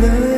내